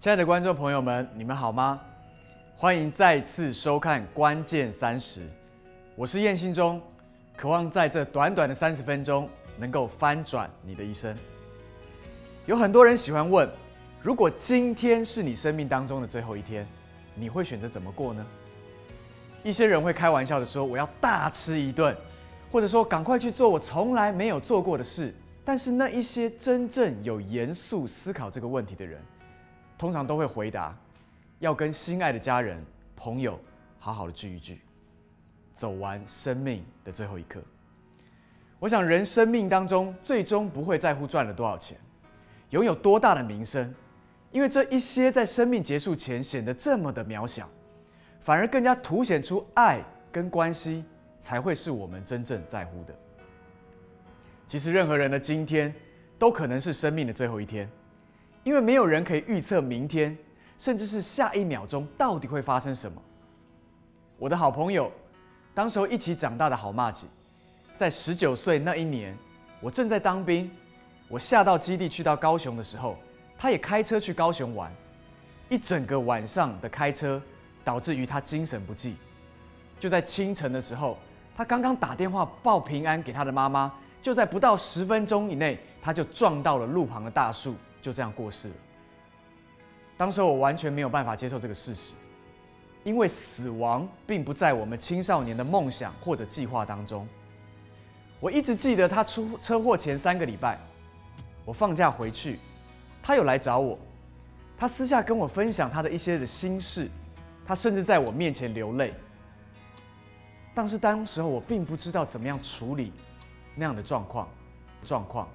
亲爱的观众朋友们，你们好吗？欢迎再次收看《关键三十》，我是燕信中，渴望在这短短的三十分钟能够翻转你的一生。有很多人喜欢问，如果今天是你生命当中的最后一天，你会选择怎么过呢？一些人会开玩笑的说：“我要大吃一顿，或者说赶快去做我从来没有做过的事。”但是那一些真正有严肃思考这个问题的人，通常都会回答：要跟心爱的家人、朋友好好的聚一聚，走完生命的最后一刻。我想，人生命当中最终不会在乎赚了多少钱，拥有多大的名声，因为这一些在生命结束前显得这么的渺小。反而更加凸显出爱跟关系才会是我们真正在乎的。其实任何人的今天都可能是生命的最后一天，因为没有人可以预测明天，甚至是下一秒钟到底会发生什么。我的好朋友，当时候一起长大的好妈子，在十九岁那一年，我正在当兵，我下到基地去到高雄的时候，他也开车去高雄玩，一整个晚上的开车。导致于他精神不济，就在清晨的时候，他刚刚打电话报平安给他的妈妈，就在不到十分钟以内，他就撞到了路旁的大树，就这样过世了。当时我完全没有办法接受这个事实，因为死亡并不在我们青少年的梦想或者计划当中。我一直记得他出车祸前三个礼拜，我放假回去，他有来找我，他私下跟我分享他的一些的心事。他甚至在我面前流泪，但是当时候我并不知道怎么样处理那样的状况，状况。